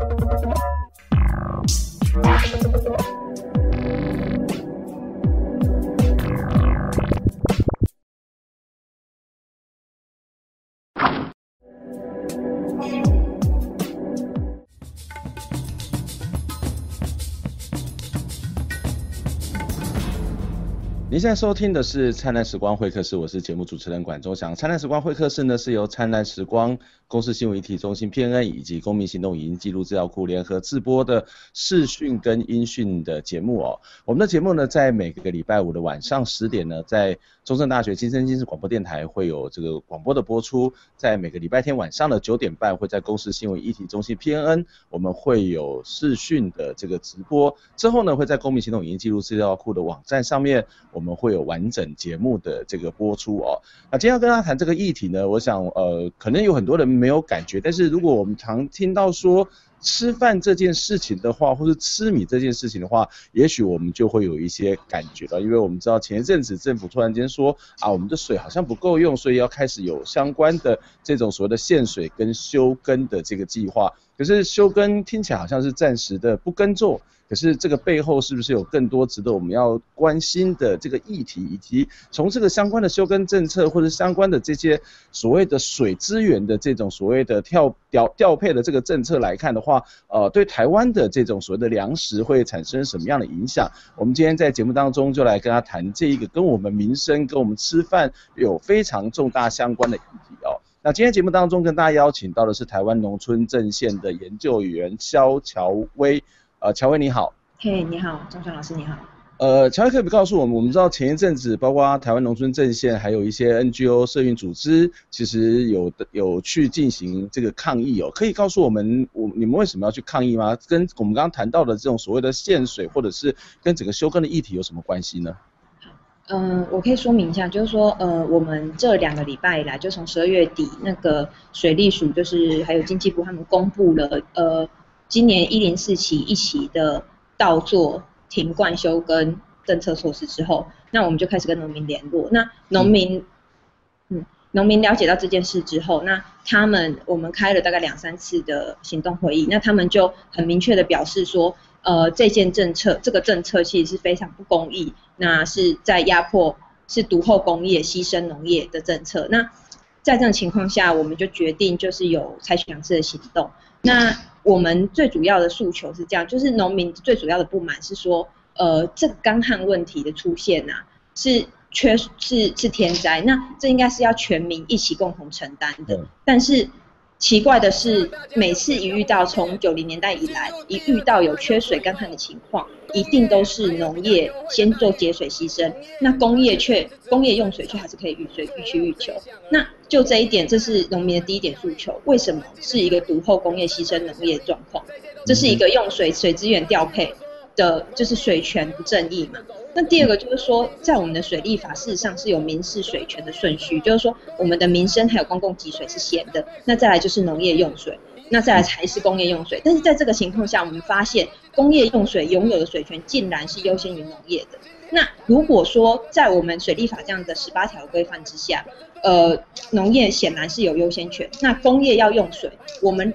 Thank you. 您现在收听的是灿烂时光会客室，我是节目主持人管中祥。灿烂时光会客室呢，是由灿烂时光公司新闻议题中心 PNN 以及公民行动影音记录资料库联合制播的视讯跟音讯的节目哦。我们的节目呢，在每个礼拜五的晚上十点呢，在中正大学金声金视广播电台会有这个广播的播出；在每个礼拜天晚上的九点半，会在公司新闻议题中心 PNN 我们会有视讯的这个直播。之后呢，会在公民行动影音记录资料库的网站上面。我们会有完整节目的这个播出哦。那今天要跟大家谈这个议题呢，我想呃，可能有很多人没有感觉，但是如果我们常听到说吃饭这件事情的话，或是吃米这件事情的话，也许我们就会有一些感觉了，因为我们知道前一阵子政府突然间说啊，我们的水好像不够用，所以要开始有相关的这种所谓的限水跟休耕的这个计划。可是休耕听起来好像是暂时的不耕作。可是这个背后是不是有更多值得我们要关心的这个议题，以及从这个相关的休耕政策或者相关的这些所谓的水资源的这种所谓的调调调配的这个政策来看的话，呃，对台湾的这种所谓的粮食会产生什么样的影响？我们今天在节目当中就来跟他谈这一个跟我们民生、跟我们吃饭有非常重大相关的。那今天节目当中跟大家邀请到的是台湾农村阵线的研究员肖乔威。呃，乔威你好。嘿，你好，中祥老师你好。呃，乔威可以告诉我们，我们知道前一阵子，包括台湾农村阵线，还有一些 NGO 社运组织，其实有的有去进行这个抗议哦。可以告诉我们，我你们为什么要去抗议吗？跟我们刚刚谈到的这种所谓的限水，或者是跟整个休耕的议题有什么关系呢？好，嗯、呃，我可以说明一下，就是说，呃，我们这两个礼拜以来，就从十二月底那个水利署，就是还有经济部他们公布了，呃。今年一零四期一期的稻作停灌休耕政策措施之后，那我们就开始跟农民联络。那农民，嗯，农民了解到这件事之后，那他们我们开了大概两三次的行动会议，那他们就很明确的表示说，呃，这件政策这个政策其实是非常不公义，那是在压迫，是独后工业牺牲农业的政策。那在这种情况下，我们就决定就是有采取两次的行动。那我们最主要的诉求是这样，就是农民最主要的不满是说，呃，这个干旱问题的出现呐、啊，是缺是是天灾，那这应该是要全民一起共同承担的，但是。奇怪的是，每次一遇到从九零年代以来，一遇到有缺水干旱的情况，一定都是农业先做节水牺牲，那工业却工业用水却还是可以予水予取予求。那就这一点，这是农民的第一点诉求。为什么是一个独后工业牺牲农业状况？这是一个用水水资源调配的，就是水权不正义嘛。那第二个就是说，在我们的水利法事实上是有民事水权的顺序，就是说我们的民生还有公共给水是先的，那再来就是农业用水，那再来才是工业用水。但是在这个情况下，我们发现工业用水拥有的水权竟然是优先于农业的。那如果说在我们水利法这样的十八条规范之下，呃，农业显然是有优先权，那工业要用水，我们认